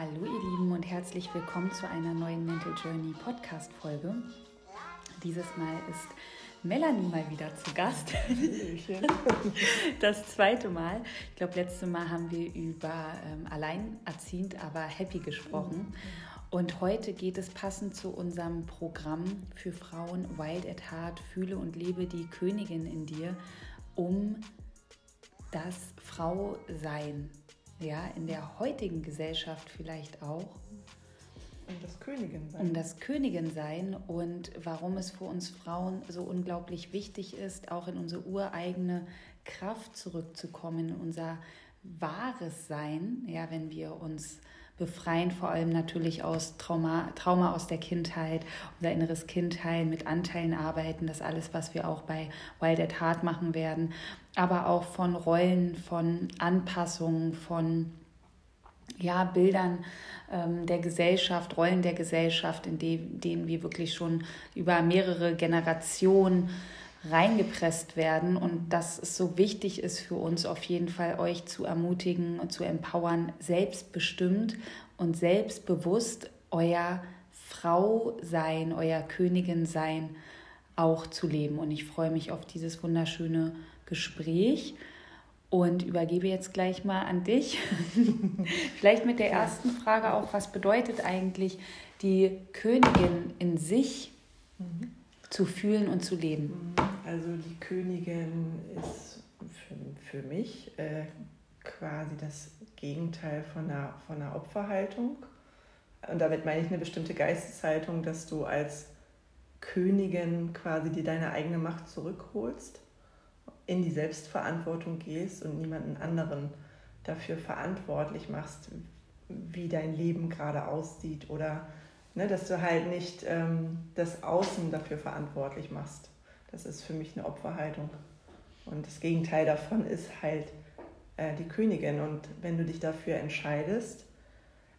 Hallo ihr Lieben und herzlich willkommen zu einer neuen Mental Journey Podcast Folge. Dieses Mal ist Melanie mal wieder zu Gast. Das zweite Mal. Ich glaube, letztes Mal haben wir über ähm, alleinerziehend, aber happy gesprochen. Und heute geht es passend zu unserem Programm für Frauen Wild at Heart, fühle und lebe die Königin in dir, um das Frausein ja, in der heutigen Gesellschaft vielleicht auch. Um das Königin sein. Um das Königin sein und warum es für uns Frauen so unglaublich wichtig ist, auch in unsere ureigene Kraft zurückzukommen, in unser wahres Sein, ja, wenn wir uns befreien, vor allem natürlich aus Trauma, Trauma aus der Kindheit, unser inneres Kind heilen, mit Anteilen arbeiten, das alles, was wir auch bei Wild at Heart machen werden, aber auch von Rollen, von Anpassungen, von ja, Bildern ähm, der Gesellschaft, Rollen der Gesellschaft, in de denen wir wirklich schon über mehrere Generationen reingepresst werden und dass es so wichtig ist für uns auf jeden Fall, euch zu ermutigen und zu empowern, selbstbestimmt und selbstbewusst euer Frau sein, euer Königin sein auch zu leben. Und ich freue mich auf dieses wunderschöne Gespräch und übergebe jetzt gleich mal an dich. Vielleicht mit der ersten Frage auch, was bedeutet eigentlich die Königin in sich mhm. zu fühlen und zu leben? Also die Königin ist für, für mich äh, quasi das Gegenteil von einer, von einer Opferhaltung. Und damit meine ich eine bestimmte Geisteshaltung, dass du als Königin quasi dir deine eigene Macht zurückholst, in die Selbstverantwortung gehst und niemanden anderen dafür verantwortlich machst, wie dein Leben gerade aussieht oder ne, dass du halt nicht ähm, das Außen dafür verantwortlich machst. Das ist für mich eine Opferhaltung. Und das Gegenteil davon ist halt äh, die Königin. Und wenn du dich dafür entscheidest,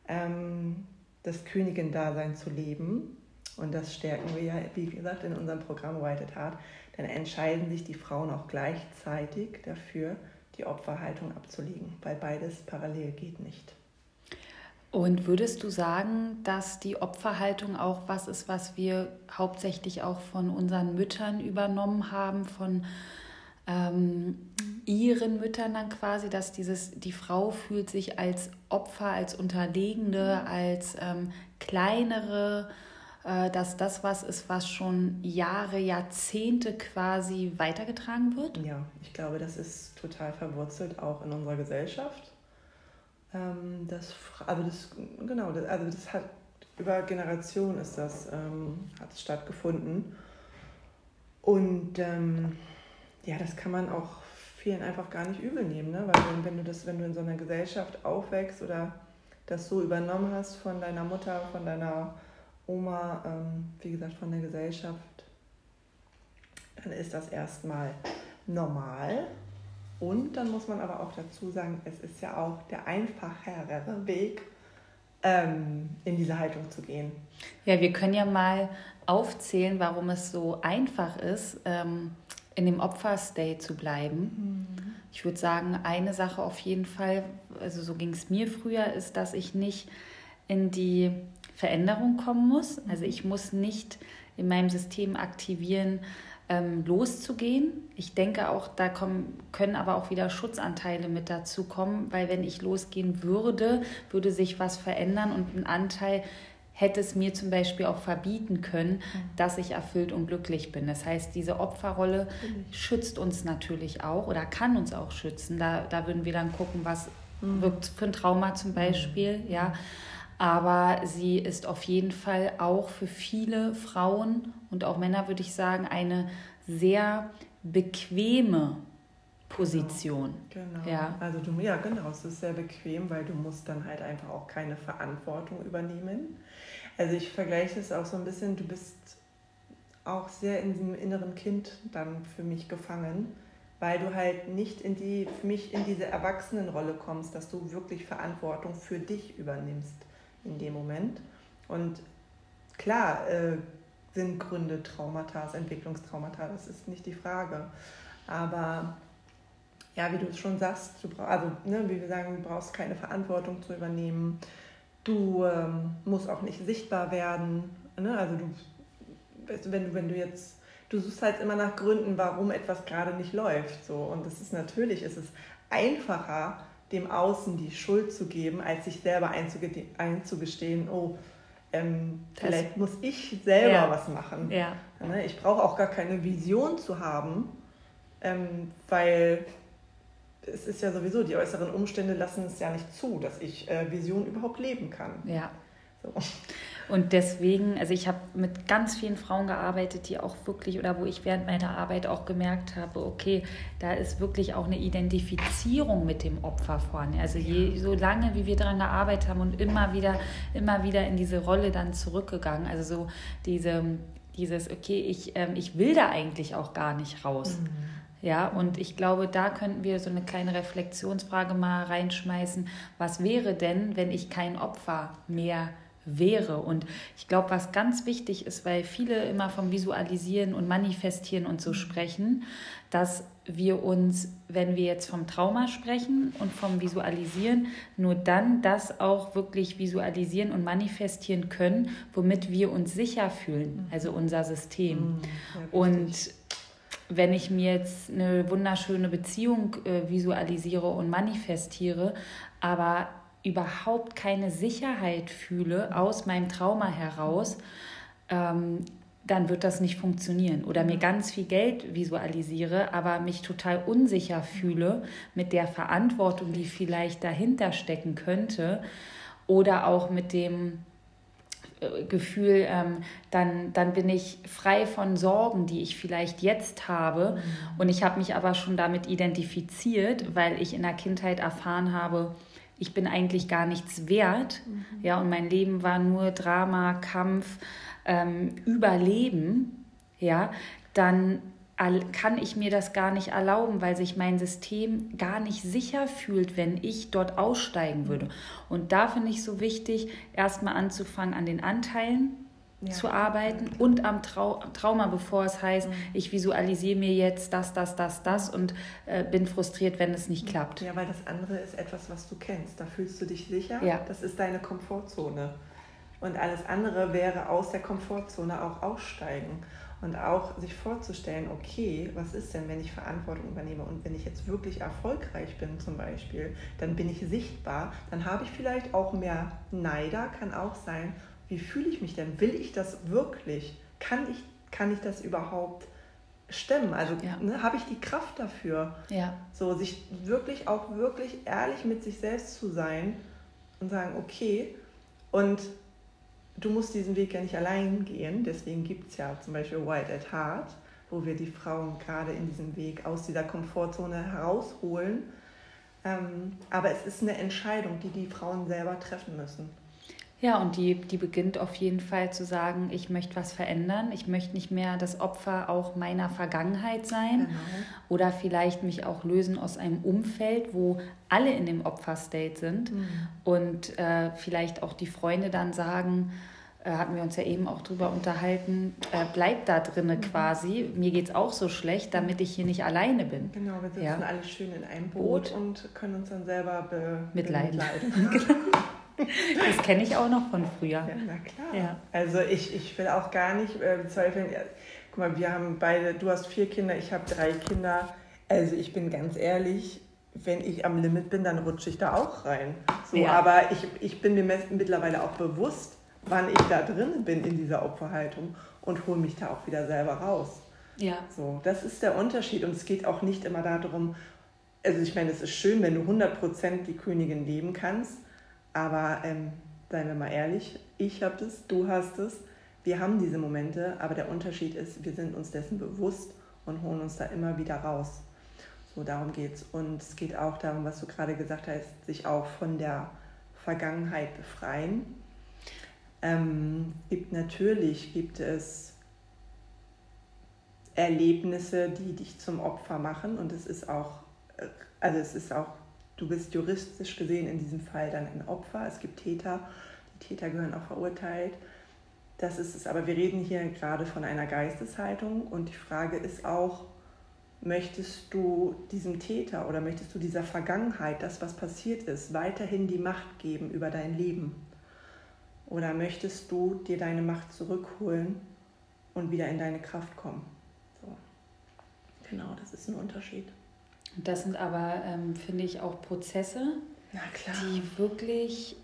ähm, das Königin-Dasein zu leben, und das stärken wir ja, wie gesagt, in unserem Programm White at Heart, dann entscheiden sich die Frauen auch gleichzeitig dafür, die Opferhaltung abzulegen, weil beides parallel geht nicht. Und würdest du sagen, dass die Opferhaltung auch was ist, was wir hauptsächlich auch von unseren Müttern übernommen haben, von ähm, ihren Müttern dann quasi, dass dieses, die Frau fühlt sich als Opfer, als Unterlegende, als ähm, kleinere, äh, dass das was ist, was schon Jahre, Jahrzehnte quasi weitergetragen wird? Ja, ich glaube, das ist total verwurzelt auch in unserer Gesellschaft ähm, das, also das, genau, das, also das hat über Generationen ist das, ähm, hat es stattgefunden. Und ähm, ja, das kann man auch vielen einfach gar nicht übel nehmen, ne? weil wenn, wenn, du das, wenn du in so einer Gesellschaft aufwächst oder das so übernommen hast von deiner Mutter, von deiner Oma, ähm, wie gesagt, von der Gesellschaft, dann ist das erstmal normal und dann muss man aber auch dazu sagen, es ist ja auch der einfachere Weg, ähm, in diese Haltung zu gehen. Ja, wir können ja mal aufzählen, warum es so einfach ist, ähm, in dem Opferstate zu bleiben. Mhm. Ich würde sagen, eine Sache auf jeden Fall, also so ging es mir früher, ist, dass ich nicht in die Veränderung kommen muss. Also ich muss nicht in meinem System aktivieren, ähm, loszugehen. Ich denke auch, da kommen, können aber auch wieder Schutzanteile mit dazu kommen, weil wenn ich losgehen würde, würde sich was verändern und ein Anteil hätte es mir zum Beispiel auch verbieten können, mhm. dass ich erfüllt und glücklich bin. Das heißt, diese Opferrolle schützt uns natürlich auch oder kann uns auch schützen. Da, da würden wir dann gucken, was mhm. wirkt für ein Trauma zum Beispiel, mhm. ja. Aber sie ist auf jeden Fall auch für viele Frauen und auch Männer, würde ich sagen, eine sehr bequeme Position. Genau. genau. Ja. Also du, ja, genau, es ist sehr bequem, weil du musst dann halt einfach auch keine Verantwortung übernehmen. Also ich vergleiche es auch so ein bisschen, du bist auch sehr in diesem inneren Kind dann für mich gefangen, weil du halt nicht in die, für mich in diese Erwachsenenrolle kommst, dass du wirklich Verantwortung für dich übernimmst in dem Moment. Und klar äh, sind Gründe Traumata, Entwicklungstraumata, das ist nicht die Frage. Aber ja, wie du es schon sagst, du brauch, also ne, wie wir sagen, du brauchst keine Verantwortung zu übernehmen. du ähm, musst auch nicht sichtbar werden. Ne? Also du, wenn du, wenn du jetzt, du suchst halt immer nach Gründen, warum etwas gerade nicht läuft. So. Und es ist natürlich, es ist einfacher, dem Außen die Schuld zu geben, als sich selber einzugestehen, oh, ähm, vielleicht muss ich selber ja. was machen. Ja. Ne? Ich brauche auch gar keine Vision zu haben, ähm, weil es ist ja sowieso, die äußeren Umstände lassen es ja nicht zu, dass ich äh, Vision überhaupt leben kann. Ja. So. Und deswegen, also ich habe mit ganz vielen Frauen gearbeitet, die auch wirklich, oder wo ich während meiner Arbeit auch gemerkt habe, okay, da ist wirklich auch eine Identifizierung mit dem Opfer vorne. Also je, so lange, wie wir daran gearbeitet haben und immer wieder, immer wieder in diese Rolle dann zurückgegangen. Also so diese, dieses, okay, ich, ähm, ich will da eigentlich auch gar nicht raus. Mhm. Ja, und ich glaube, da könnten wir so eine kleine Reflexionsfrage mal reinschmeißen. Was wäre denn, wenn ich kein Opfer mehr wäre? Und ich glaube, was ganz wichtig ist, weil viele immer vom Visualisieren und Manifestieren und so sprechen, dass wir uns, wenn wir jetzt vom Trauma sprechen und vom Visualisieren, nur dann das auch wirklich visualisieren und manifestieren können, womit wir uns sicher fühlen, also unser System. Mhm, und wenn ich mir jetzt eine wunderschöne Beziehung äh, visualisiere und manifestiere, aber überhaupt keine Sicherheit fühle aus meinem Trauma heraus, ähm, dann wird das nicht funktionieren. Oder mir ganz viel Geld visualisiere, aber mich total unsicher fühle mit der Verantwortung, die vielleicht dahinter stecken könnte. Oder auch mit dem, Gefühl, ähm, dann, dann bin ich frei von Sorgen, die ich vielleicht jetzt habe. Mhm. Und ich habe mich aber schon damit identifiziert, weil ich in der Kindheit erfahren habe, ich bin eigentlich gar nichts wert. Mhm. Ja, und mein Leben war nur Drama, Kampf, ähm, Überleben. Ja, dann kann ich mir das gar nicht erlauben, weil sich mein System gar nicht sicher fühlt, wenn ich dort aussteigen würde. Und da finde ich so wichtig, erstmal anzufangen, an den Anteilen ja. zu arbeiten und am Trau Trauma, bevor es heißt, mhm. ich visualisiere mir jetzt das, das, das, das und äh, bin frustriert, wenn es nicht klappt. Ja, weil das andere ist etwas, was du kennst. Da fühlst du dich sicher. Ja. Das ist deine Komfortzone. Und alles andere wäre aus der Komfortzone auch aussteigen und auch sich vorzustellen, okay, was ist denn, wenn ich Verantwortung übernehme und wenn ich jetzt wirklich erfolgreich bin zum Beispiel, dann bin ich sichtbar, dann habe ich vielleicht auch mehr Neider, kann auch sein, wie fühle ich mich denn? Will ich das wirklich? Kann ich, kann ich das überhaupt stemmen? Also ja. ne, habe ich die Kraft dafür? Ja. So, sich wirklich auch wirklich ehrlich mit sich selbst zu sein und sagen, okay, und du musst diesen Weg ja nicht allein gehen. Deswegen gibt es ja zum Beispiel Wild at Heart, wo wir die Frauen gerade in diesem Weg aus dieser Komfortzone herausholen. Ähm, aber es ist eine Entscheidung, die die Frauen selber treffen müssen. Ja, und die, die beginnt auf jeden Fall zu sagen, ich möchte was verändern. Ich möchte nicht mehr das Opfer auch meiner Vergangenheit sein genau. oder vielleicht mich auch lösen aus einem Umfeld, wo alle in dem Opferstate sind mhm. und äh, vielleicht auch die Freunde dann sagen, äh, hatten wir uns ja eben auch drüber unterhalten, äh, bleib da drinne mhm. quasi. Mir geht es auch so schlecht, damit ich hier nicht alleine bin. Genau, wir sitzen ja. alle schön in einem Boot, Boot, und können uns dann selber be mitleiden. genau. Das kenne ich auch noch von früher. Ja, na klar. Ja. Also ich, ich will auch gar nicht äh, bezweifeln. Guck mal, wir haben beide, du hast vier Kinder, ich habe drei Kinder. Also ich bin ganz ehrlich, wenn ich am Limit bin, dann rutsche ich da auch rein. So, ja. Aber ich, ich bin mir mittlerweile auch bewusst, wann ich da drin bin in dieser Opferhaltung und hole mich da auch wieder selber raus. Ja. So, das ist der Unterschied und es geht auch nicht immer darum, also ich meine, es ist schön, wenn du 100% die Königin leben kannst, aber ähm, seien wir mal ehrlich, ich habe das, du hast es, wir haben diese Momente, aber der Unterschied ist, wir sind uns dessen bewusst und holen uns da immer wieder raus. So, darum geht es. Und es geht auch darum, was du gerade gesagt hast, sich auch von der Vergangenheit befreien ähm, gibt natürlich gibt es Erlebnisse, die dich zum Opfer machen und es ist auch, äh, also es ist auch, du bist juristisch gesehen in diesem Fall dann ein Opfer. Es gibt Täter, die Täter gehören auch verurteilt. Das ist es, aber wir reden hier gerade von einer Geisteshaltung und die Frage ist auch, möchtest du diesem Täter oder möchtest du dieser Vergangenheit, das was passiert ist, weiterhin die Macht geben über dein Leben? Oder möchtest du dir deine Macht zurückholen und wieder in deine Kraft kommen? So. Genau, das ist ein Unterschied. Das sind aber, ähm, finde ich, auch Prozesse, die wirklich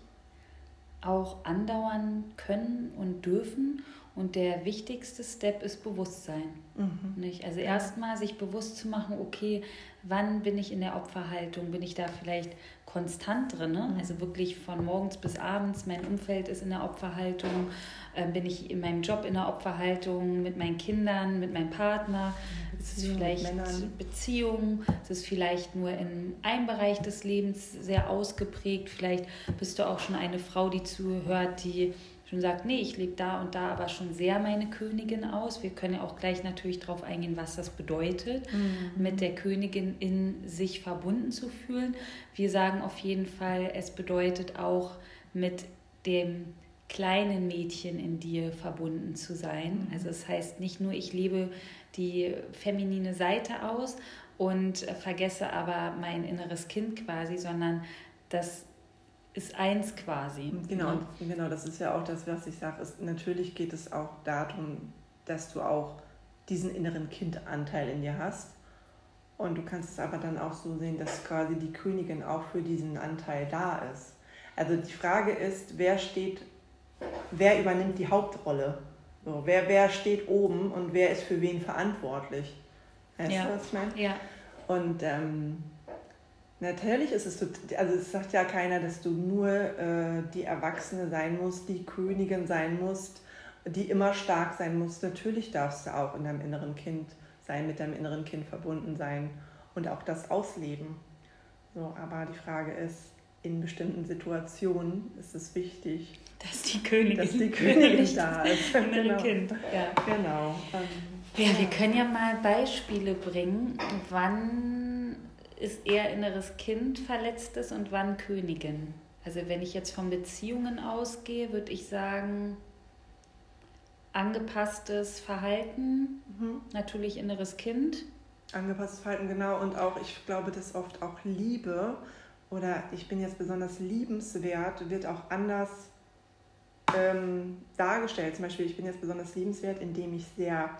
auch andauern können und dürfen. Und der wichtigste Step ist Bewusstsein. Mhm. Nicht? Also erstmal sich bewusst zu machen, okay, wann bin ich in der Opferhaltung? Bin ich da vielleicht konstant drin? Ne? Mhm. Also wirklich von morgens bis abends, mein Umfeld ist in der Opferhaltung, äh, bin ich in meinem Job in der Opferhaltung, mit meinen Kindern, mit meinem Partner. Es ist vielleicht Beziehung, es ist vielleicht nur in einem Bereich des Lebens sehr ausgeprägt. Vielleicht bist du auch schon eine Frau, die zuhört, die schon sagt, nee, ich lebe da und da aber schon sehr meine Königin aus. Wir können ja auch gleich natürlich darauf eingehen, was das bedeutet, mhm. mit der Königin in sich verbunden zu fühlen. Wir sagen auf jeden Fall, es bedeutet auch mit dem kleinen Mädchen in dir verbunden zu sein. Mhm. Also es heißt nicht nur, ich lebe die feminine Seite aus und vergesse aber mein inneres Kind quasi, sondern das ist eins quasi. Genau, ne? genau, das ist ja auch das, was ich sage. Natürlich geht es auch darum, dass du auch diesen inneren Kindanteil in dir hast. Und du kannst es aber dann auch so sehen, dass quasi die Königin auch für diesen Anteil da ist. Also die Frage ist, wer steht, wer übernimmt die Hauptrolle? So, wer, wer steht oben und wer ist für wen verantwortlich? Weißt ja. du, was ich meine? Ja. Und ähm, Natürlich ist es, also es sagt ja keiner, dass du nur äh, die Erwachsene sein musst, die Königin sein musst, die immer stark sein muss. Natürlich darfst du auch in deinem inneren Kind sein, mit deinem inneren Kind verbunden sein und auch das ausleben. So, aber die Frage ist, in bestimmten Situationen ist es wichtig, dass die Königin, dass die Königin da ist. genau. Kind. Ja. Genau. ja, wir können ja mal Beispiele bringen, wann ist eher inneres Kind verletztes und wann Königin? Also wenn ich jetzt von Beziehungen ausgehe, würde ich sagen, angepasstes Verhalten, mhm. natürlich inneres Kind. Angepasstes Verhalten, genau. Und auch, ich glaube, dass oft auch Liebe oder ich bin jetzt besonders liebenswert, wird auch anders ähm, dargestellt. Zum Beispiel, ich bin jetzt besonders liebenswert, indem ich sehr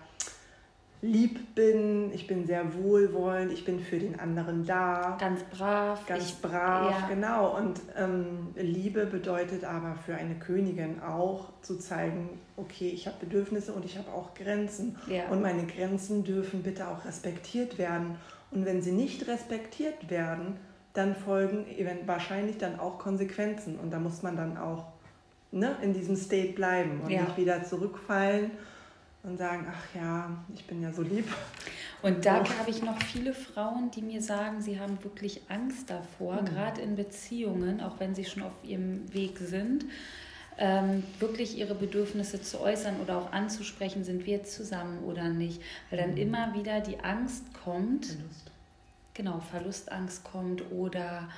lieb bin, ich bin sehr wohlwollend, ich bin für den anderen da. Ganz brav. Ganz ich, brav, ja. genau. Und ähm, Liebe bedeutet aber für eine Königin auch zu zeigen, okay, ich habe Bedürfnisse und ich habe auch Grenzen. Ja. Und meine Grenzen dürfen bitte auch respektiert werden. Und wenn sie nicht respektiert werden, dann folgen wahrscheinlich dann auch Konsequenzen. Und da muss man dann auch ne, in diesem State bleiben und ja. nicht wieder zurückfallen und sagen, ach ja, ich bin ja so lieb. Und da oh. habe ich noch viele Frauen, die mir sagen, sie haben wirklich Angst davor, mhm. gerade in Beziehungen, auch wenn sie schon auf ihrem Weg sind, ähm, wirklich ihre Bedürfnisse zu äußern oder auch anzusprechen, sind wir jetzt zusammen oder nicht. Weil dann mhm. immer wieder die Angst kommt, Verlust. genau, Verlustangst kommt oder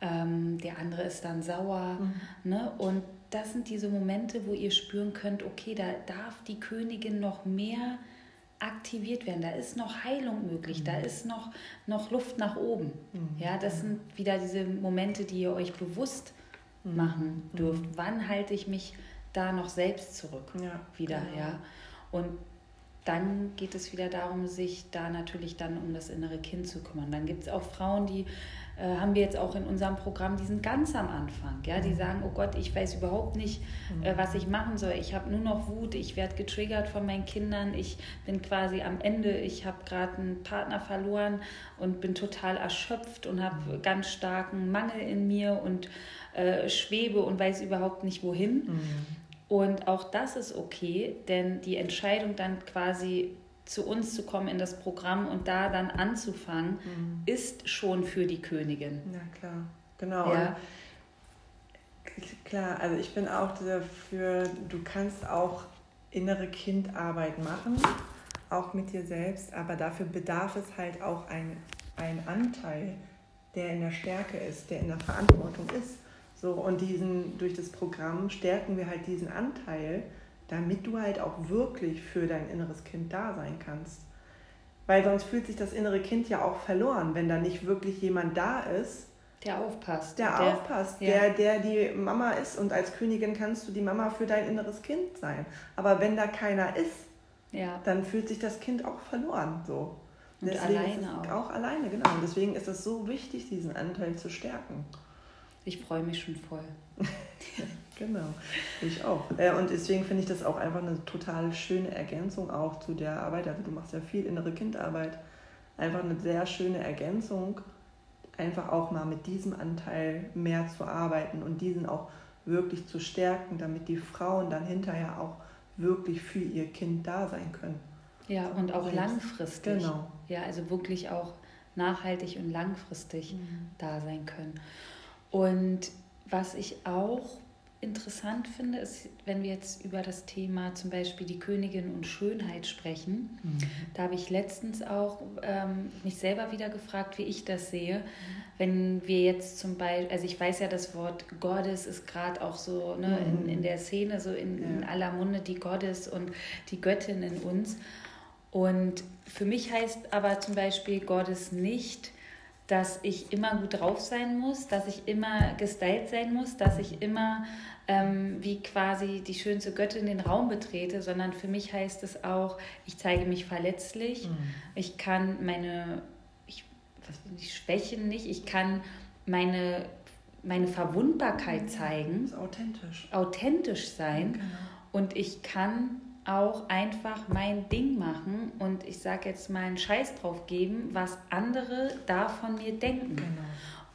ähm, der andere ist dann sauer. Mhm. Ne? Und das sind diese Momente, wo ihr spüren könnt, okay, da darf die Königin noch mehr aktiviert werden. Da ist noch Heilung möglich, mhm. da ist noch, noch Luft nach oben. Mhm. Ja, das sind wieder diese Momente, die ihr euch bewusst mhm. machen dürft. Mhm. Wann halte ich mich da noch selbst zurück? Ja, wieder, genau. ja. Und dann geht es wieder darum, sich da natürlich dann um das innere Kind zu kümmern. Dann gibt es auch Frauen, die äh, haben wir jetzt auch in unserem Programm, die sind ganz am Anfang. Ja? Die mhm. sagen, oh Gott, ich weiß überhaupt nicht, äh, mhm. was ich machen soll. Ich habe nur noch Wut, ich werde getriggert von meinen Kindern, ich bin quasi am Ende, ich habe gerade einen Partner verloren und bin total erschöpft und habe mhm. ganz starken Mangel in mir und äh, schwebe und weiß überhaupt nicht wohin. Mhm. Und auch das ist okay, denn die Entscheidung dann quasi zu uns zu kommen in das Programm und da dann anzufangen, mhm. ist schon für die Königin. Ja, klar. Genau. Ja. Klar, also ich bin auch dafür, du kannst auch innere Kindarbeit machen, auch mit dir selbst, aber dafür bedarf es halt auch ein, ein Anteil, der in der Stärke ist, der in der Verantwortung ist. So, und diesen, durch das Programm stärken wir halt diesen Anteil, damit du halt auch wirklich für dein inneres Kind da sein kannst. Weil sonst fühlt sich das innere Kind ja auch verloren, wenn da nicht wirklich jemand da ist, Der aufpasst. Der, der aufpasst, ja. der, der die Mama ist. Und als Königin kannst du die Mama für dein inneres Kind sein. Aber wenn da keiner ist, ja. dann fühlt sich das Kind auch verloren. So. Und deswegen alleine auch. Auch alleine, genau. Und deswegen ist es so wichtig, diesen Anteil zu stärken. Ich freue mich schon voll. genau, ich auch. Äh, und deswegen finde ich das auch einfach eine total schöne Ergänzung auch zu der Arbeit. Also du machst ja viel innere Kindarbeit. Einfach eine sehr schöne Ergänzung, einfach auch mal mit diesem Anteil mehr zu arbeiten und diesen auch wirklich zu stärken, damit die Frauen dann hinterher auch wirklich für ihr Kind da sein können. Ja, und auch langfristig. Genau. Ja, also wirklich auch nachhaltig und langfristig mhm. da sein können. Und was ich auch interessant finde, ist, wenn wir jetzt über das Thema zum Beispiel die Königin und Schönheit sprechen, mhm. da habe ich letztens auch ähm, mich selber wieder gefragt, wie ich das sehe. Mhm. Wenn wir jetzt zum Beispiel, also ich weiß ja, das Wort Goddess ist gerade auch so ne, mhm. in, in der Szene, so in, ja. in aller Munde die Goddess und die Göttin in uns. Und für mich heißt aber zum Beispiel Goddess nicht, dass ich immer gut drauf sein muss, dass ich immer gestylt sein muss, dass ich immer ähm, wie quasi die schönste Göttin den Raum betrete, sondern für mich heißt es auch, ich zeige mich verletzlich, mhm. ich kann meine ich, die Schwächen nicht, ich kann meine, meine Verwundbarkeit mhm. zeigen. authentisch. Authentisch sein. Genau. Und ich kann auch einfach mein Ding machen und ich sage jetzt mal einen Scheiß drauf geben, was andere da von mir denken. Genau.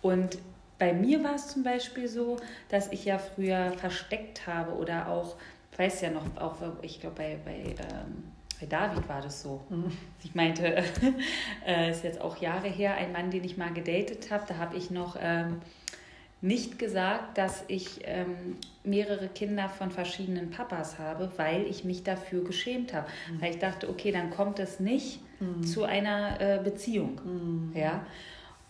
Und bei mir war es zum Beispiel so, dass ich ja früher versteckt habe oder auch, ich weiß ja noch, auch ich glaube bei, bei, ähm, bei David war das so. Mhm. Ich meinte, äh, ist jetzt auch Jahre her, ein Mann, den ich mal gedatet habe, da habe ich noch ähm, nicht gesagt, dass ich ähm, mehrere Kinder von verschiedenen Papas habe, weil ich mich dafür geschämt habe. Mhm. Weil ich dachte, okay, dann kommt es nicht mhm. zu einer äh, Beziehung. Mhm. Ja?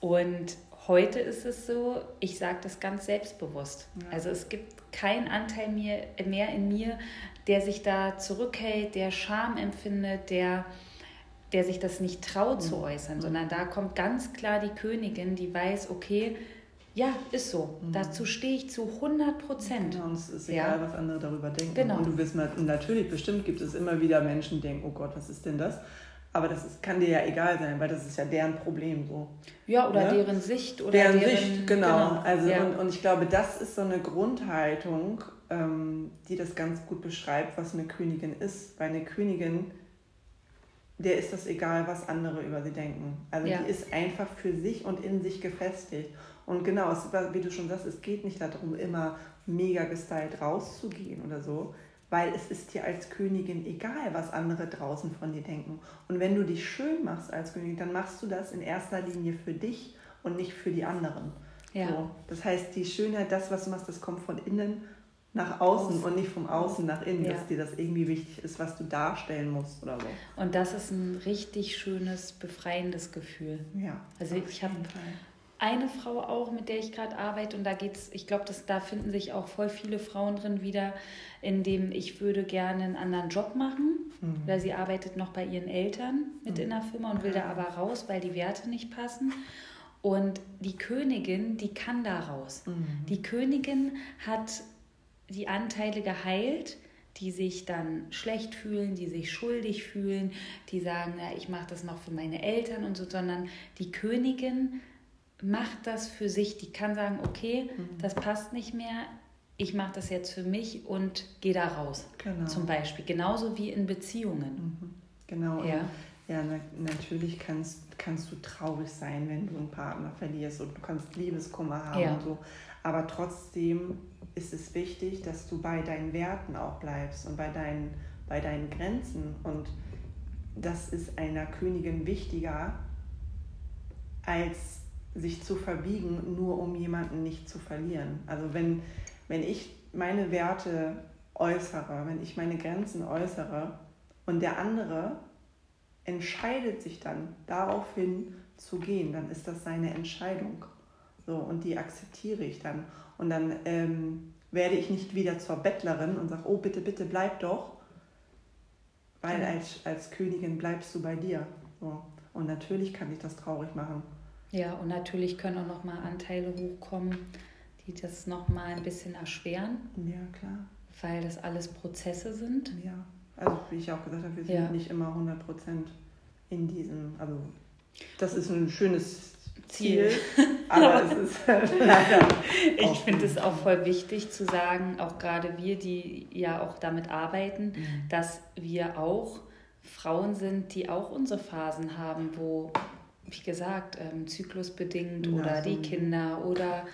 Und heute ist es so, ich sage das ganz selbstbewusst. Ja. Also es gibt keinen Anteil mehr, mehr in mir, der sich da zurückhält, der Scham empfindet, der der sich das nicht traut zu mhm. äußern, sondern da kommt ganz klar die Königin, die weiß, okay, ja, ist so. Mhm. Dazu stehe ich zu 100 Prozent. Genau, und es ist egal, ja. was andere darüber denken. Genau. Und du wirst mal, natürlich, bestimmt gibt es immer wieder Menschen, die denken, oh Gott, was ist denn das? Aber das ist, kann dir ja egal sein, weil das ist ja deren Problem so. Ja, oder ne? deren Sicht. Oder deren, deren Sicht, genau. genau. Also, ja. und, und ich glaube, das ist so eine Grundhaltung, ähm, die das ganz gut beschreibt, was eine Königin ist. Weil eine Königin, der ist das egal, was andere über sie denken. Also ja. die ist einfach für sich und in sich gefestigt. Und genau, es, wie du schon sagst, es geht nicht darum, immer mega gestylt rauszugehen oder so, weil es ist dir als Königin egal, was andere draußen von dir denken. Und wenn du dich schön machst als Königin, dann machst du das in erster Linie für dich und nicht für die anderen. Ja. So, das heißt, die Schönheit, das, was du machst, das kommt von innen nach außen, und nicht vom Außen nach innen, ja. dass dir das irgendwie wichtig ist, was du darstellen musst oder so. Und das ist ein richtig schönes, befreiendes Gefühl. Ja. Also ich habe eine Frau auch, mit der ich gerade arbeite und da geht's, ich glaube, da finden sich auch voll viele Frauen drin wieder, in dem ich würde gerne einen anderen Job machen, mhm. weil sie arbeitet noch bei ihren Eltern mit mhm. in der Firma und will da aber raus, weil die Werte nicht passen. Und die Königin, die kann da raus. Mhm. Die Königin hat die Anteile geheilt, die sich dann schlecht fühlen, die sich schuldig fühlen, die sagen, ja, ich mache das noch für meine Eltern und so, sondern die Königin macht das für sich. Die kann sagen, okay, mhm. das passt nicht mehr, ich mache das jetzt für mich und gehe da raus. Genau. Zum Beispiel. Genauso wie in Beziehungen. Mhm. Genau. Ja. Ja, na, natürlich kannst, kannst du traurig sein, wenn du einen Partner verlierst und du kannst Liebeskummer haben ja. und so. Aber trotzdem ist es wichtig, dass du bei deinen Werten auch bleibst und bei deinen, bei deinen Grenzen. Und das ist einer Königin wichtiger als sich zu verbiegen, nur um jemanden nicht zu verlieren. Also wenn, wenn ich meine Werte äußere, wenn ich meine Grenzen äußere und der andere entscheidet sich dann daraufhin zu gehen, dann ist das seine Entscheidung. So, und die akzeptiere ich dann. Und dann ähm, werde ich nicht wieder zur Bettlerin und sage, oh bitte, bitte bleib doch, weil als, als Königin bleibst du bei dir. So. Und natürlich kann ich das traurig machen. Ja, und natürlich können auch nochmal Anteile hochkommen, die das nochmal ein bisschen erschweren. Ja, klar. Weil das alles Prozesse sind. Ja, also wie ich auch gesagt habe, wir sind ja. nicht immer 100% in diesem, also das ist ein schönes Ziel, aber es ist leider. Ich finde es auch voll wichtig zu sagen, auch gerade wir, die ja auch damit arbeiten, mhm. dass wir auch Frauen sind, die auch unsere Phasen haben, wo, wie gesagt, ähm, zyklusbedingt ja, oder so die Kinder oder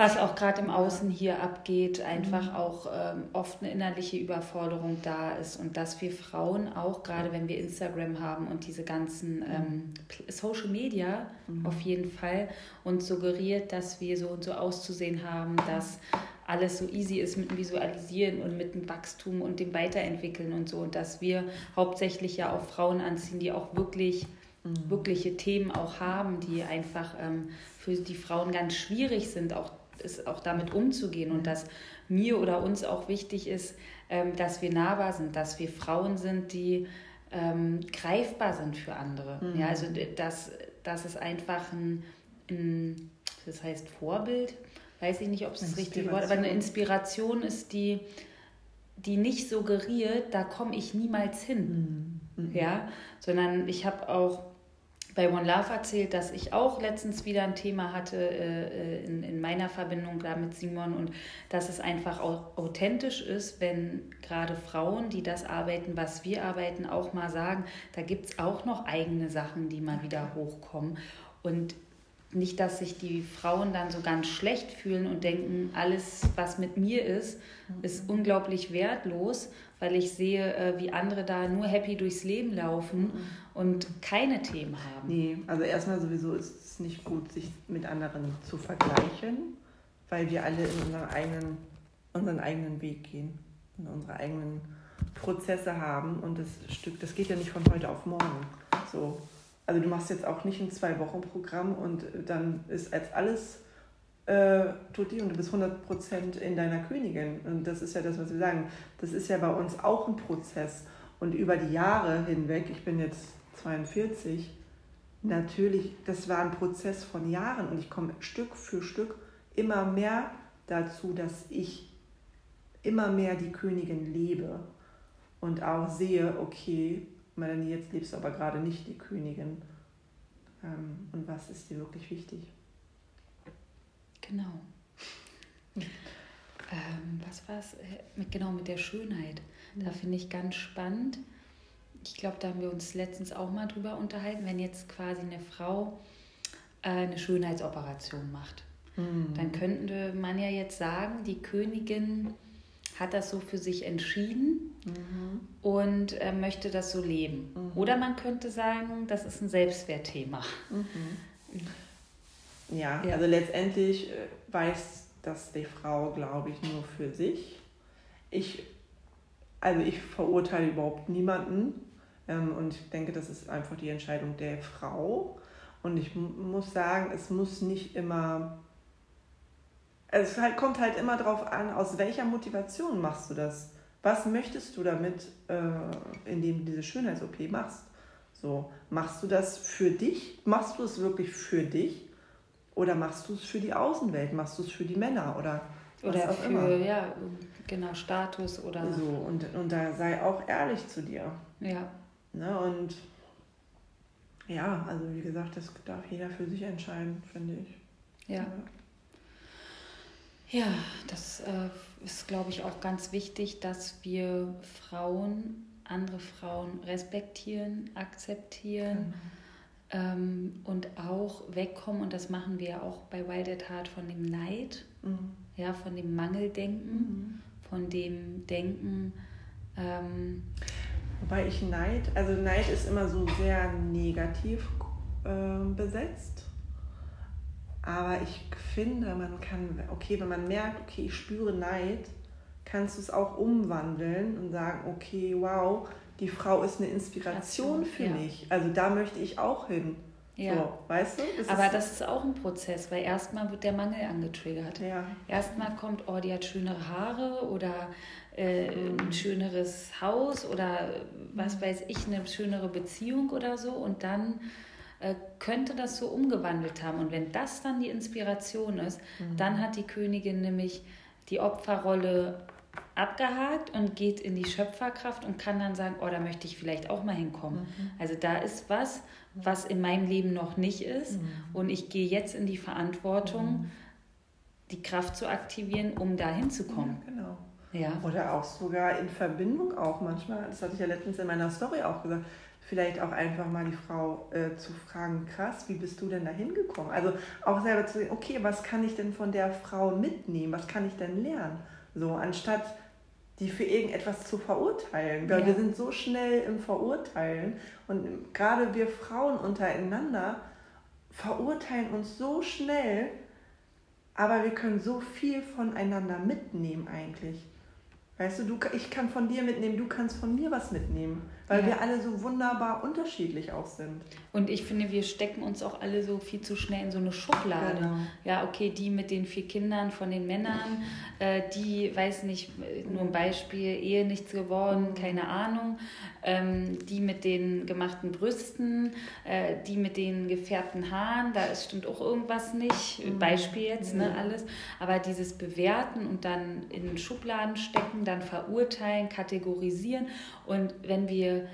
was auch gerade im Außen hier abgeht, einfach mhm. auch ähm, oft eine innerliche Überforderung da ist und dass wir Frauen auch, gerade wenn wir Instagram haben und diese ganzen mhm. ähm, Social Media mhm. auf jeden Fall uns suggeriert, dass wir so und so auszusehen haben, dass alles so easy ist mit dem Visualisieren und mit dem Wachstum und dem Weiterentwickeln und so und dass wir hauptsächlich ja auch Frauen anziehen, die auch wirklich mhm. wirkliche Themen auch haben, die einfach ähm, für die Frauen ganz schwierig sind, auch ist auch damit umzugehen und dass mir oder uns auch wichtig ist, ähm, dass wir nahbar sind, dass wir Frauen sind, die ähm, greifbar sind für andere. Mhm. Ja, also dass, dass es einfach ein, ein, das heißt Vorbild, weiß ich nicht, ob es das richtige Wort, aber eine Inspiration ist, die, die nicht suggeriert, da komme ich niemals hin. Mhm. mhm. Ja, sondern ich habe auch bei One Love erzählt, dass ich auch letztens wieder ein Thema hatte äh, in, in meiner Verbindung da mit Simon und dass es einfach auch authentisch ist, wenn gerade Frauen, die das arbeiten, was wir arbeiten, auch mal sagen, da gibt es auch noch eigene Sachen, die mal wieder hochkommen. Und nicht, dass sich die Frauen dann so ganz schlecht fühlen und denken, alles, was mit mir ist, ist mhm. unglaublich wertlos, weil ich sehe, äh, wie andere da nur happy durchs Leben laufen mhm. und keine Themen haben. Nee, also erstmal sowieso ist es nicht gut, sich mit anderen zu vergleichen, weil wir alle in unseren eigenen, unseren eigenen Weg gehen, in unsere eigenen Prozesse haben und das Stück, das geht ja nicht von heute auf morgen. So, also du machst jetzt auch nicht ein Zwei-Wochen-Programm und dann ist als alles äh, tutti und du bist 100% in deiner Königin. Und das ist ja das, was wir sagen. Das ist ja bei uns auch ein Prozess. Und über die Jahre hinweg, ich bin jetzt 42, natürlich, das war ein Prozess von Jahren und ich komme Stück für Stück immer mehr dazu, dass ich immer mehr die Königin lebe und auch sehe, okay, Melanie, jetzt lebst du aber gerade nicht die Königin. Ähm, und was ist dir wirklich wichtig? Genau. ähm, was war es? Äh, genau, mit der Schönheit. Mhm. Da finde ich ganz spannend. Ich glaube, da haben wir uns letztens auch mal drüber unterhalten, wenn jetzt quasi eine Frau äh, eine Schönheitsoperation macht. Mhm. Dann könnte man ja jetzt sagen, die Königin hat das so für sich entschieden mhm. und äh, möchte das so leben. Mhm. Oder man könnte sagen, das ist ein Selbstwertthema. Mhm. Ja, ja, also letztendlich äh, weiß das die Frau, glaube ich, nur für sich. Ich, also ich verurteile überhaupt niemanden ähm, und ich denke, das ist einfach die Entscheidung der Frau. Und ich muss sagen, es muss nicht immer es halt, kommt halt immer darauf an, aus welcher Motivation machst du das? Was möchtest du damit, äh, indem du diese Schönheits-OP machst? So, machst du das für dich? Machst du es wirklich für dich? Oder machst du es für die Außenwelt? Machst du es für die Männer? Oder, oder für, immer? ja, genau, Status oder. So, und, und da sei auch ehrlich zu dir. Ja. Ne, und ja, also wie gesagt, das darf jeder für sich entscheiden, finde ich. ja. ja. Ja, das äh, ist, glaube ich, auch ganz wichtig, dass wir Frauen, andere Frauen respektieren, akzeptieren mhm. ähm, und auch wegkommen. Und das machen wir auch bei Wild at Heart von dem Neid, mhm. ja, von dem Mangeldenken, mhm. von dem Denken. Ähm, Wobei ich Neid, also Neid ist immer so sehr negativ äh, besetzt. Aber ich finde, man kann, okay, wenn man merkt, okay, ich spüre Neid, kannst du es auch umwandeln und sagen, okay, wow, die Frau ist eine Inspiration für ja. mich. Also da möchte ich auch hin. Ja. So, weißt du? Das Aber ist das ist auch ein Prozess, weil erstmal wird der Mangel angetriggert. Ja. Erstmal kommt, oh, die hat schönere Haare oder äh, mhm. ein schöneres Haus oder was weiß ich, eine schönere Beziehung oder so. Und dann könnte das so umgewandelt haben. Und wenn das dann die Inspiration ist, mhm. dann hat die Königin nämlich die Opferrolle abgehakt und geht in die Schöpferkraft und kann dann sagen, oh, da möchte ich vielleicht auch mal hinkommen. Mhm. Also da ist was, was in meinem Leben noch nicht ist mhm. und ich gehe jetzt in die Verantwortung, mhm. die Kraft zu aktivieren, um da hinzukommen. Ja, genau. Ja. Oder auch sogar in Verbindung auch manchmal, das hatte ich ja letztens in meiner Story auch gesagt, vielleicht auch einfach mal die Frau äh, zu fragen, krass, wie bist du denn da hingekommen? Also auch selber zu sehen, okay, was kann ich denn von der Frau mitnehmen? Was kann ich denn lernen? So, anstatt die für irgendetwas zu verurteilen. Weil ja. wir sind so schnell im Verurteilen und gerade wir Frauen untereinander verurteilen uns so schnell, aber wir können so viel voneinander mitnehmen eigentlich. Weißt du, du, ich kann von dir mitnehmen, du kannst von mir was mitnehmen, weil ja. wir alle so wunderbar unterschiedlich auch sind. Und ich finde, wir stecken uns auch alle so viel zu schnell in so eine Schublade. Genau. Ja, okay, die mit den vier Kindern von den Männern, äh, die, weiß nicht, nur ein Beispiel, Ehe nichts geworden, mhm. keine Ahnung, die mit den gemachten Brüsten, äh, die mit den gefärbten Haaren, da ist, stimmt auch irgendwas nicht, mhm. Beispiel jetzt, ne, alles. Aber dieses Bewerten und dann in Schubladen stecken, dann verurteilen, kategorisieren. Und wenn wir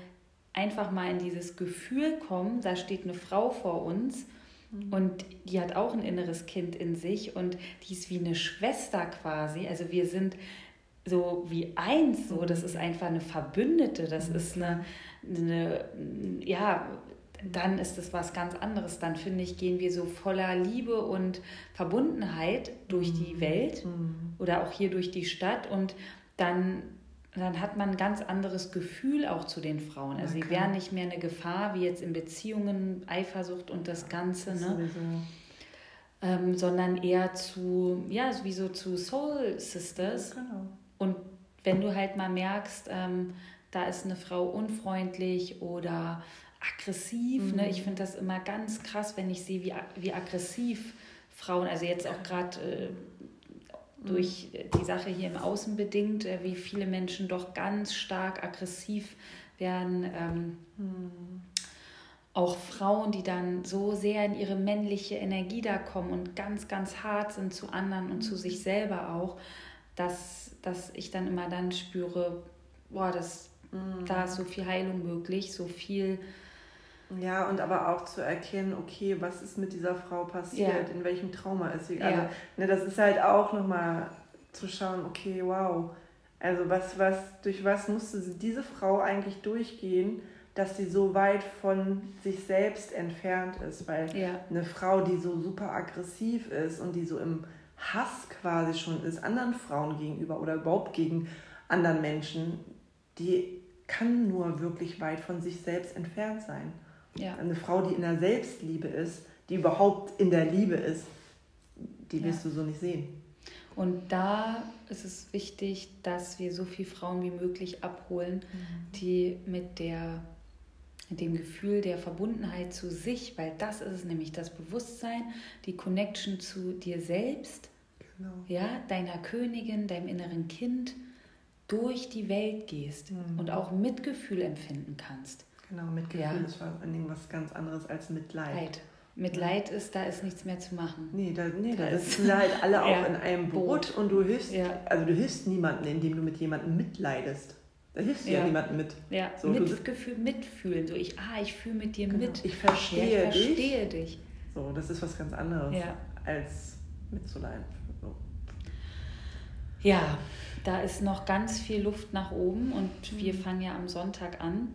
einfach mal in dieses Gefühl kommen, da steht eine Frau vor uns mhm. und die hat auch ein inneres Kind in sich und die ist wie eine Schwester quasi. Also wir sind so wie eins, so das ist einfach eine Verbündete, das mhm. ist eine, eine ja, dann ist es was ganz anderes. Dann finde ich, gehen wir so voller Liebe und Verbundenheit durch die mhm. Welt oder auch hier durch die Stadt und dann, dann hat man ein ganz anderes Gefühl auch zu den Frauen. Also okay. sie wären nicht mehr eine Gefahr, wie jetzt in Beziehungen, Eifersucht und das Ganze, ne? Ähm, sondern eher zu, ja, wie so zu Soul Sisters. Genau. Und wenn du halt mal merkst, ähm, da ist eine Frau unfreundlich oder aggressiv, ne? mhm. ne? ich finde das immer ganz krass, wenn ich sehe, wie, wie aggressiv Frauen, also jetzt auch gerade äh, durch die Sache hier im Außen bedingt, äh, wie viele Menschen doch ganz stark aggressiv werden. Ähm, hm. Auch Frauen, die dann so sehr in ihre männliche Energie da kommen und ganz, ganz hart sind zu anderen und zu sich selber auch, dass, dass ich dann immer dann spüre, boah, das, mhm. da ist so viel Heilung möglich, so viel ja, und aber auch zu erkennen, okay, was ist mit dieser Frau passiert, ja. in welchem Trauma ist sie. Also, ja. ne, das ist halt auch nochmal zu schauen, okay, wow, also was, was, durch was musste diese Frau eigentlich durchgehen, dass sie so weit von sich selbst entfernt ist. Weil ja. eine Frau, die so super aggressiv ist und die so im Hass quasi schon ist, anderen Frauen gegenüber oder überhaupt gegen anderen Menschen, die kann nur wirklich weit von sich selbst entfernt sein. Ja. Eine Frau, die in der Selbstliebe ist, die überhaupt in der Liebe ist, die wirst ja. du so nicht sehen. Und da ist es wichtig, dass wir so viele Frauen wie möglich abholen, mhm. die mit der mit dem Gefühl der Verbundenheit zu sich, weil das ist es nämlich, das Bewusstsein, die Connection zu dir selbst, genau. ja, deiner Königin, deinem inneren Kind, durch die Welt gehst mhm. und auch Mitgefühl empfinden kannst. Genau, Mitgefühl ja. ist vor allen Dingen was ganz anderes als Mitleid. Leid. Mitleid ist, da ist nichts mehr zu machen. Nee, da, nee, da, da sitzen halt alle auch in einem Boot, Boot, und du hilfst, ja. also du hilfst niemandem, indem du mit jemandem mitleidest. Da hilfst du ja, ja niemandem mit. Ja, so, Mitgefühl, mitfühlen. So, ich, ah, ich fühle mit dir genau. mit. Ich verstehe, ja, ich verstehe dich. dich. So, das ist was ganz anderes als mitzuleiden. So. Ja, da ist noch ganz viel Luft nach oben und mhm. wir fangen ja am Sonntag an.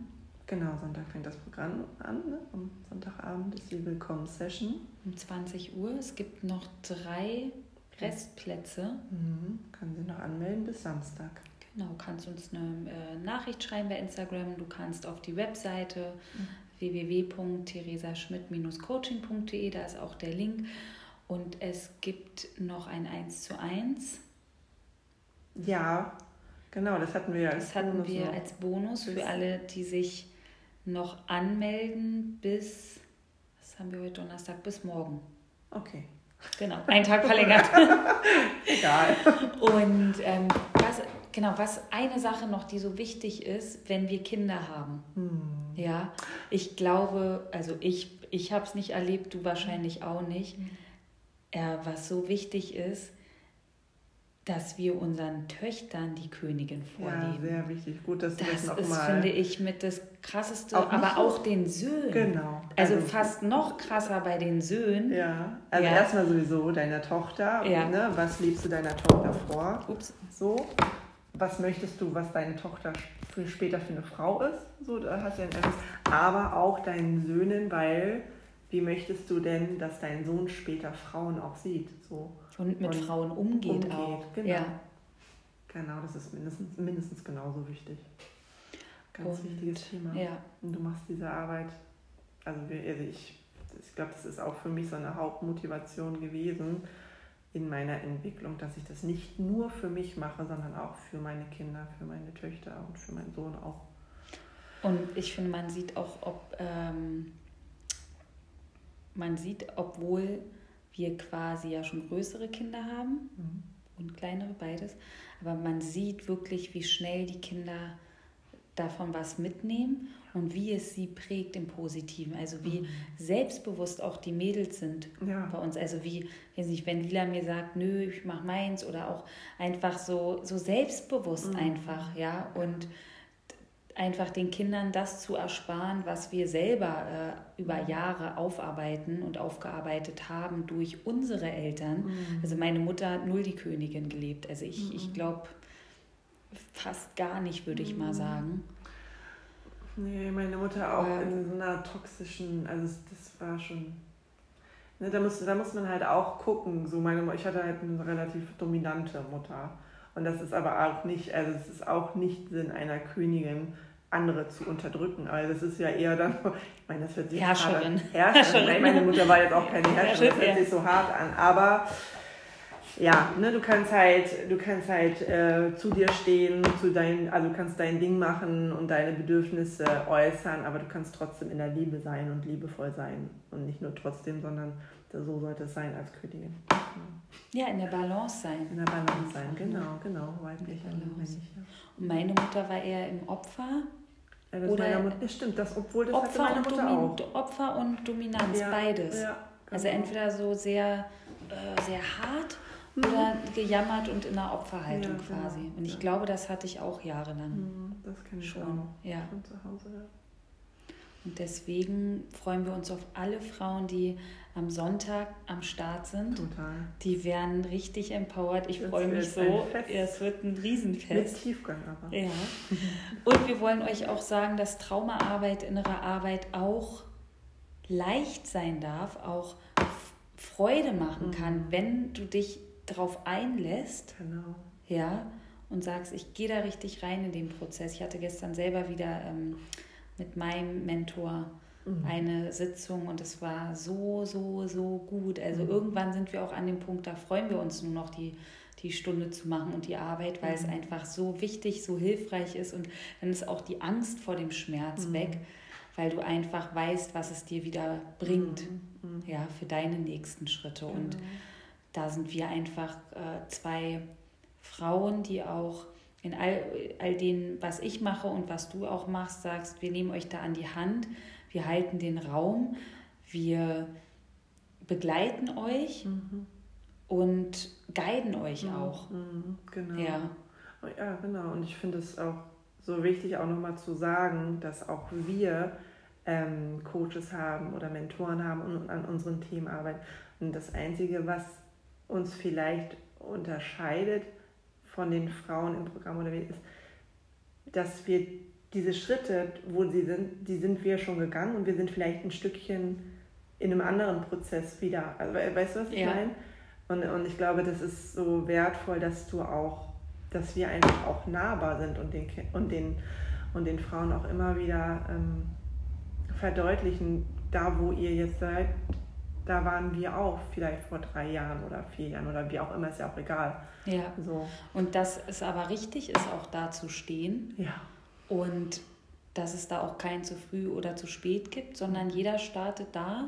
Genau, Sonntag fängt das Programm an. Ne? Am Sonntagabend ist die Willkommenssession. Um 20 Uhr. Es gibt noch drei Restplätze. Mhm. Kann sie noch anmelden bis Samstag. Genau, kannst uns eine äh, Nachricht schreiben bei Instagram. Du kannst auf die Webseite mhm. www.theresaschmidt-coaching.de, da ist auch der Link. Und es gibt noch ein 1 zu 1. Ja, genau, das hatten wir als das hatten Bonus. wir als Bonus für alle, die sich noch anmelden bis, was haben wir heute Donnerstag, bis morgen. Okay. Genau, ein Tag verlängert. Egal. Und ähm, was, genau, was eine Sache noch, die so wichtig ist, wenn wir Kinder haben. Hm. Ja, ich glaube, also ich, ich habe es nicht erlebt, du wahrscheinlich auch nicht, Mhm. äh, was so wichtig ist, dass wir unseren Töchtern die Königin Ja, vorleben. sehr wichtig. Gut, dass du das das ist, nochmal. finde ich, mit das Krasseste, Auch aber auch den Söhnen. Genau. Also, fast noch krasser bei den Söhnen. Ja, also Ja. erstmal sowieso deiner Tochter. Ja. Ne? Was liebst du deiner Tochter vor? Ups. So. Was möchtest du, was deine Tochter für später für eine Frau ist? So, da hast du ja ein. Aber auch deinen Söhnen, weil wie möchtest du denn, dass dein Sohn später Frauen auch sieht? So Und mit Und Frauen umgeht, umgeht, auch. genau. Ja. genau, das ist mindestens, mindestens genauso wichtig. Ganz Und, wichtiges Thema. ja. Und du machst diese Arbeit, also, wir, also ich, ich glaube, das ist auch für mich so eine Hauptmotivation gewesen in meiner Entwicklung, dass ich das nicht nur für mich mache, sondern auch für meine Kinder, für meine Töchter und für meinen Sohn auch. Und ich finde, man sieht auch, ob ähm, man sieht, obwohl wir quasi ja schon größere Kinder haben und kleinere beides, aber man sieht wirklich, wie schnell die Kinder davon was mitnehmen und wie es sie prägt im Positiven. Also wie selbstbewusst auch die Mädels sind Ja. bei uns. Also wie, weiß nicht, wenn Lila mir sagt, nö, ich mach meins oder auch einfach so, so selbstbewusst Mhm. einfach, ja. Und einfach den Kindern das zu ersparen, was wir selber äh, über Jahre aufarbeiten und aufgearbeitet haben durch unsere Eltern. Mhm. Also meine Mutter hat null die Königin gelebt. Also ich, ich glaube fast gar nicht, würde ich mal sagen. Nee, meine Mutter auch Aber- in so einer toxischen, also das war schon. Ne, da, muss, da muss man halt auch gucken. So meine, ich hatte halt eine relativ dominante Mutter. Und das ist aber auch nicht, also es ist auch nicht Sinn einer Königin, andere zu unterdrücken. Also das ist ja eher dann, ich meine, das hört sich Herrscherin. Herrscherin. Herrscherin. Meine Mutter war jetzt auch keine Herrscherin, das hört sich so hart an. Aber ja, ne, du kannst halt, du kannst halt äh, zu dir stehen, zu dein, also du kannst dein Ding machen und deine Bedürfnisse äußern, aber du kannst trotzdem in der Liebe sein und liebevoll sein. Und nicht nur trotzdem, sondern so sollte es sein als Königin. Ja, in der Balance sein. In der Balance sein, genau, genau, weiblich und männlich. Ja. Und meine Mutter war eher im Opfer. Ja, Oder- Mutter, ja, stimmt, das, obwohl das Opfer meine und, Mutter Domin auch. Opfer und Dominanz, Ja, beides. Also genau. entweder so sehr, äh, sehr hart Mhm. oder gejammert und in einer Opferhaltung Ja, genau. quasi. Und ich Ja. glaube, das hatte ich auch jahrelang Mhm, Das kenne ich schon. auch. Ja. Von zu Hause, ja. Und deswegen freuen wir uns auf alle Frauen, die am Sonntag am Start sind. Total. Die werden richtig empowered. Ich Das freue mich so. Es wird ein Mit Riesenfest. Tiefgang aber. Ja. Und wir wollen euch auch sagen, dass Traumaarbeit, innere Arbeit auch leicht sein darf, auch Freude machen Mhm. kann, wenn du dich darauf einlässt, Genau. ja, und sagst, ich gehe da richtig rein in den Prozess. Ich hatte gestern selber wieder ähm, mit meinem Mentor Mhm. eine Sitzung und es war so, so, so gut. Also Mhm. irgendwann sind wir auch an dem Punkt, da freuen wir uns nur noch die, die Stunde zu machen und die Arbeit, weil es Mhm. einfach so wichtig, so hilfreich ist und dann ist auch die Angst vor dem Schmerz Mhm. weg, weil du einfach weißt, was es dir wieder bringt, Mhm. ja, für deine nächsten Schritte. Und Genau. Da sind wir einfach äh, zwei Frauen, die auch in all, all dem, was ich mache und was du auch machst, sagst, wir nehmen euch da an die Hand, wir halten den Raum, wir begleiten euch Mhm. und guiden euch Mhm. auch. Mhm. Genau. Ja, Ja, genau. Und ich finde es auch so wichtig, auch nochmal zu sagen, dass auch wir ähm, Coaches haben oder Mentoren haben und an unseren Themen arbeiten. Und das Einzige, was uns vielleicht unterscheidet von den Frauen im Programm oder wie ist, dass wir diese Schritte, wo sie sind, die sind wir schon gegangen und wir sind vielleicht ein Stückchen in einem anderen Prozess wieder. Also, we- weißt du, was ich Ja. meine? Und, und ich glaube, das ist so wertvoll, dass du auch, dass wir einfach auch nahbar sind und den, und den, und den Frauen auch immer wieder ähm, verdeutlichen, da wo ihr jetzt seid, da waren wir auch vielleicht vor drei Jahren oder vier Jahren oder wie auch immer, ist ja auch egal. ja. So, Und dass es aber richtig ist, auch da zu stehen ja. und dass es da auch kein zu früh oder zu spät gibt, sondern jeder startet da,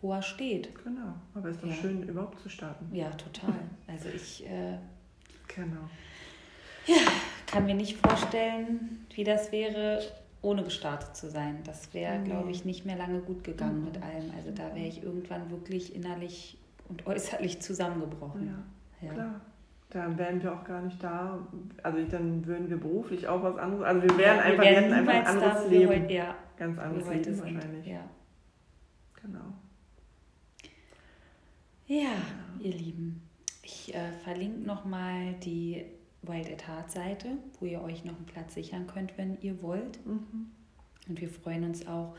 wo er steht. Genau, aber es ist doch Ja. schön, überhaupt zu starten. Ja, total. Also ich äh, Genau. kann mir nicht vorstellen, wie das wäre, ohne gestartet zu sein. Das wäre, nee. glaube ich, nicht mehr lange gut gegangen mhm. mit allem. Also da wäre ich irgendwann wirklich innerlich und äußerlich zusammengebrochen. Ja, ja. klar. Dann wären wir auch gar nicht da. Also dann würden wir beruflich auch was anderes. Also wir wären ja, einfach, wir hätten einfach ein anderes da, Leben. Heute, ja, Ganz anderes Leben sind. wahrscheinlich. Ja. Genau. Ja, ihr Lieben. Ich äh, verlinke nochmal die Wild at Heart Seite, wo ihr euch noch einen Platz sichern könnt, wenn ihr wollt. Mhm. Und wir freuen uns auch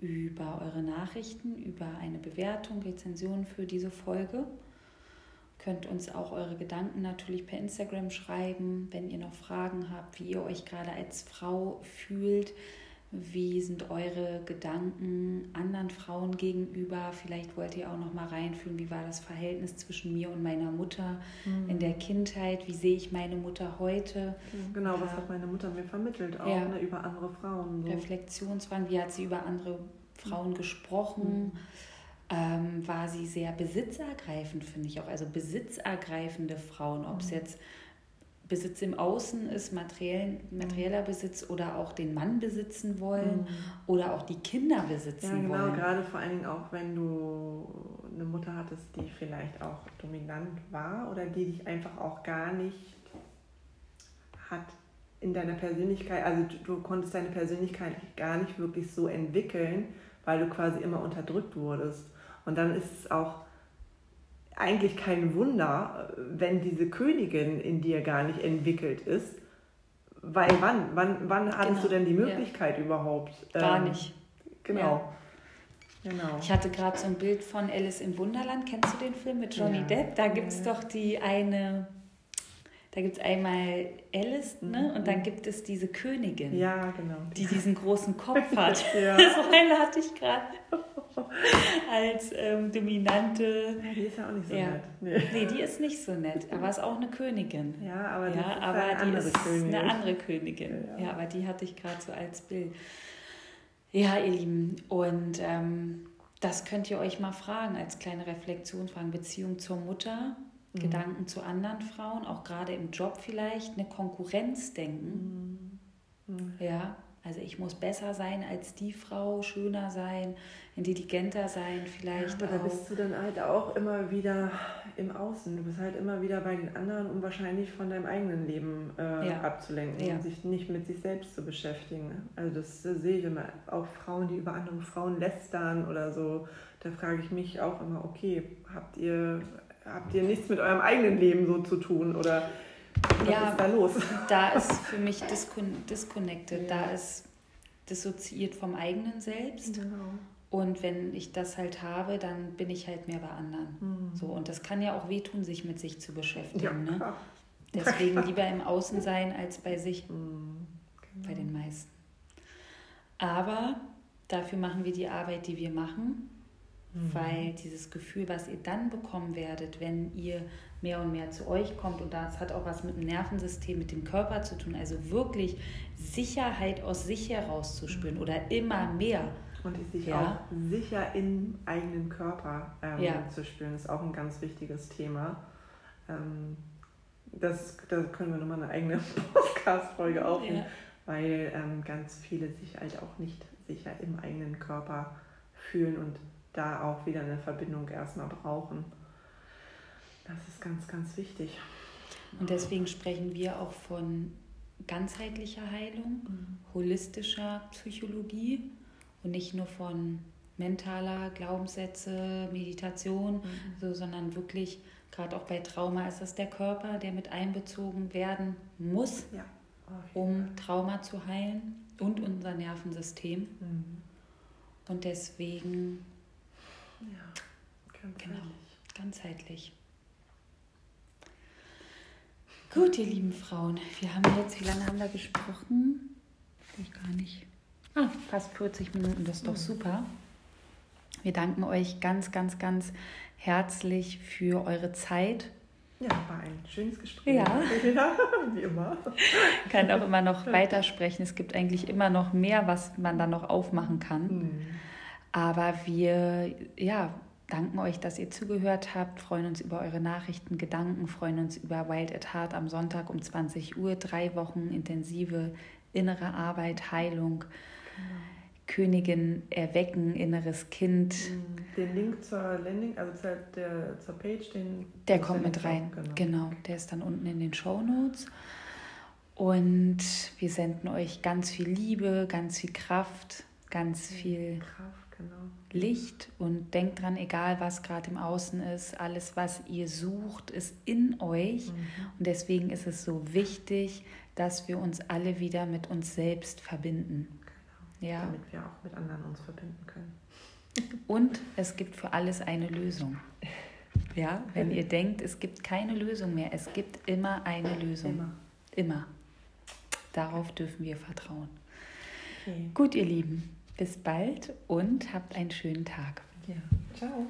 über eure Nachrichten, über eine Bewertung, Rezension für diese Folge. Könnt uns auch eure Gedanken natürlich per Instagram schreiben, wenn ihr noch Fragen habt, wie ihr euch gerade als Frau fühlt wie sind eure Gedanken anderen Frauen gegenüber? Vielleicht wollt ihr auch noch mal reinfühlen, wie war das Verhältnis zwischen mir und meiner Mutter mhm. in der Kindheit? Wie sehe ich meine Mutter heute? Genau, was hat meine Mutter mir vermittelt, auch ja. ne, über andere Frauen? So. Reflexionswang, wie hat sie über andere Frauen gesprochen? Mhm. Ähm, war sie sehr besitzergreifend, finde ich auch. Also besitzergreifende Frauen, ob es mhm. jetzt Besitz im Außen ist, materiell, materieller Besitz oder auch den Mann besitzen wollen mhm. oder auch die Kinder besitzen wollen. Ja, genau, wollen. gerade vor allen Dingen auch, wenn du eine Mutter hattest, die vielleicht auch dominant war oder die dich einfach auch gar nicht hat in deiner Persönlichkeit, also du, du konntest deine Persönlichkeit gar nicht wirklich so entwickeln, weil du quasi immer unterdrückt wurdest. Und dann ist es auch eigentlich kein Wunder, wenn diese Königin in dir gar nicht entwickelt ist. Weil wann? Wann, wann hattest genau. du denn die Möglichkeit ja. überhaupt? Gar ähm, nicht. Genau. Ja. Genau. Ich hatte gerade so ein Bild von Alice im Wunderland. Kennst du den Film mit Johnny ja. Depp? Da gibt es doch die eine da gibt es einmal Alice, ne? Und dann mhm. gibt es diese Königin. Ja, genau. Die diesen großen Kopf hat. ja. So eine hatte ich gerade. Als ähm, dominante. Ja, die ist ja auch nicht so ja. nett. Nee. nee. die ist nicht so nett. Aber ist auch eine Königin. Ja, aber, ja, ist aber eine die ist Königin. eine andere Königin. Ja, aber die hatte ich gerade so als Bild. Ja, ihr Lieben. Und ähm, das könnt ihr euch mal fragen als kleine Reflexion fragen. Beziehung zur Mutter mhm. Gedanken zu anderen Frauen, auch gerade im Job vielleicht, eine Konkurrenz denken. Mhm. mhm. Ja, also ich muss besser sein als die Frau, schöner sein, intelligenter sein vielleicht. Ja, aber da bist du dann halt auch immer wieder im Außen. Du bist halt immer wieder bei den anderen, um wahrscheinlich von deinem eigenen Leben äh, ja. abzulenken ja. und sich nicht mit sich selbst zu beschäftigen. Also das äh, sehe ich immer. Auch Frauen, die über andere Frauen lästern oder so. Da frage ich mich auch immer, okay, habt ihr habt ihr nichts mit eurem eigenen Leben so zu tun oder was ja, ist da los? Da ist für mich discon disconnected, ja. da ist dissoziiert vom eigenen Selbst. Genau. Und wenn ich das halt habe, dann bin ich halt mehr bei anderen. Mhm. So, und das kann ja auch wehtun, sich mit sich zu beschäftigen. Ja, ne? Deswegen lieber im Außen sein als bei sich. Mhm. Genau. Bei den meisten. Aber dafür machen wir die Arbeit, die wir machen. Mhm. Weil dieses Gefühl, was ihr dann bekommen werdet, wenn ihr mehr und mehr zu euch kommt, und das hat auch was mit dem Nervensystem, mit dem Körper zu tun, also wirklich Sicherheit aus sich herauszuspüren mhm. oder immer mehr. Und sich ja. auch sicher im eigenen Körper ähm, ja. zu spüren, ist auch ein ganz wichtiges Thema. Ähm, das, da können wir nochmal eine eigene Podcast-Folge aufnehmen, ja. weil ähm, ganz viele sich halt auch nicht sicher im eigenen Körper fühlen und da auch wieder eine Verbindung erstmal brauchen. Das ist ganz, ganz wichtig. Und deswegen sprechen wir auch von ganzheitlicher Heilung, mhm. holistischer Psychologie und nicht nur von mentaler Glaubenssätze, Meditation, mhm. so, sondern wirklich, gerade auch bei Trauma ist das der Körper, der mit einbezogen werden muss, ja, um Trauma zu heilen und unser Nervensystem. Mhm. Und deswegen ja, ganzheitlich. Genau, ganzheitlich. Gut, ihr lieben Frauen, wir haben jetzt, wie lange haben wir gesprochen? Ich gar nicht. Ah, fast 40 Minuten, das ist doch mhm. super. Wir danken euch ganz, ganz, ganz herzlich für eure Zeit. Ja, war ein schönes Gespräch. Ja, ja wie immer. Ich kann auch immer noch weitersprechen. Es gibt eigentlich immer noch mehr, was man dann noch aufmachen kann. Mhm. Aber wir ja, danken euch, dass ihr zugehört habt, freuen uns über eure Nachrichten, Gedanken, freuen uns über Wild at Heart am Sonntag um 20 Uhr. Drei Wochen intensive innere Arbeit, Heilung. Genau. Königin erwecken, inneres Kind. Mhm. Den Link zur Landing, also zur, der, zur Page, den. Der kommt mit rein. Genau. genau. der ist dann unten in den Show Notes. Und wir senden euch ganz viel Liebe, ganz viel Kraft, ganz viel Kraft, genau. Licht. Und denkt dran, egal was gerade im Außen ist, alles, was ihr sucht, ist in euch. Mhm. Und deswegen ist es so wichtig, dass wir uns alle wieder mit uns selbst verbinden. Genau. Ja. Damit wir auch mit anderen uns verbinden können. Und es gibt für alles eine Lösung. Ja, wenn ihr denkt, es gibt keine Lösung mehr, es gibt immer eine Lösung. Immer. Immer. Darauf dürfen wir vertrauen. Okay. Gut, ihr Lieben, bis bald und habt einen schönen Tag. Ja, ciao.